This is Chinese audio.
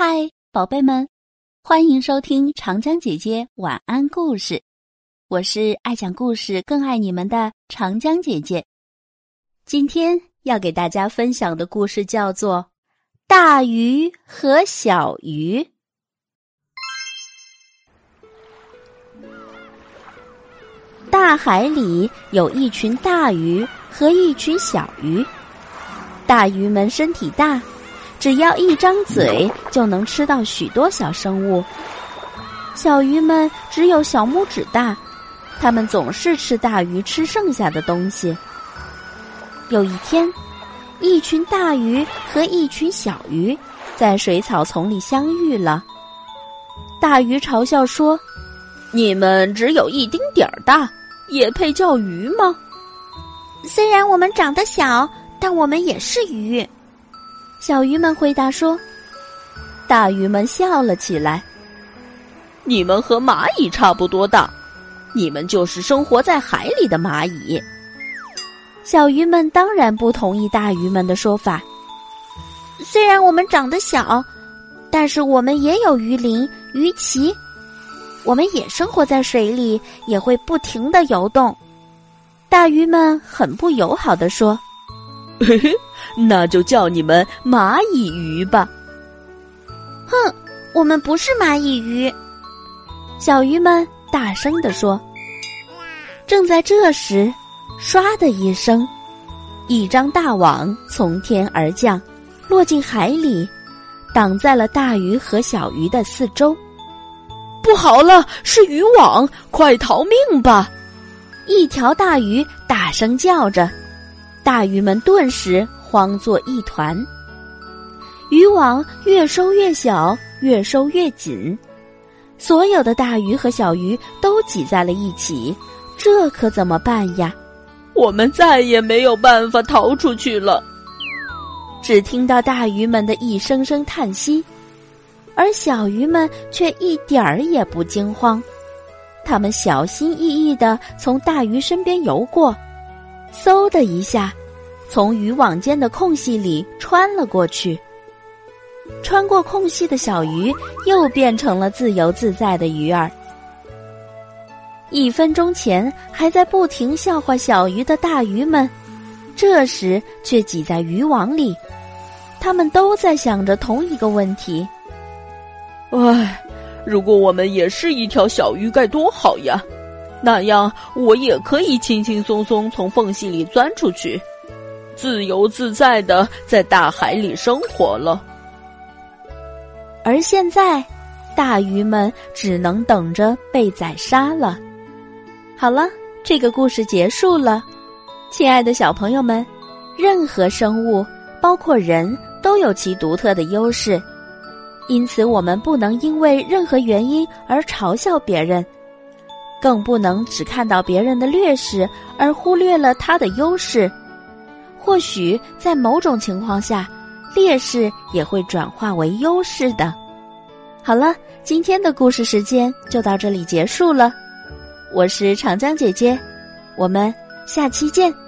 嗨，宝贝们，欢迎收听长江姐姐晚安故事。我是爱讲故事、更爱你们的长江姐姐。今天要给大家分享的故事叫做《大鱼和小鱼》。大海里有一群大鱼和一群小鱼，大鱼们身体大。只要一张嘴就能吃到许多小生物，小鱼们只有小拇指大，它们总是吃大鱼吃剩下的东西。有一天，一群大鱼和一群小鱼在水草丛里相遇了。大鱼嘲笑说：“你们只有一丁点儿大，也配叫鱼吗？虽然我们长得小，但我们也是鱼。”小鱼们回答说：“大鱼们笑了起来。你们和蚂蚁差不多大，你们就是生活在海里的蚂蚁。”小鱼们当然不同意大鱼们的说法。虽然我们长得小，但是我们也有鱼鳞、鱼鳍，我们也生活在水里，也会不停的游动。大鱼们很不友好的说：“嘿嘿。”那就叫你们蚂蚁鱼吧。哼，我们不是蚂蚁鱼。小鱼们大声地说。正在这时，唰的一声，一张大网从天而降，落进海里，挡在了大鱼和小鱼的四周。不好了，是渔网，快逃命吧！一条大鱼大声叫着，大鱼们顿时。慌作一团，渔网越收越小，越收越紧，所有的大鱼和小鱼都挤在了一起，这可怎么办呀？我们再也没有办法逃出去了。只听到大鱼们的一声声叹息，而小鱼们却一点儿也不惊慌，他们小心翼翼的从大鱼身边游过，嗖的一下。从渔网间的空隙里穿了过去，穿过空隙的小鱼又变成了自由自在的鱼儿。一分钟前还在不停笑话小鱼的大鱼们，这时却挤在渔网里，他们都在想着同一个问题：唉，如果我们也是一条小鱼该多好呀！那样我也可以轻轻松松从缝隙里钻出去。自由自在的在大海里生活了，而现在，大鱼们只能等着被宰杀了。好了，这个故事结束了，亲爱的小朋友们，任何生物，包括人都有其独特的优势，因此我们不能因为任何原因而嘲笑别人，更不能只看到别人的劣势而忽略了他的优势。或许在某种情况下，劣势也会转化为优势的。好了，今天的故事时间就到这里结束了。我是长江姐姐，我们下期见。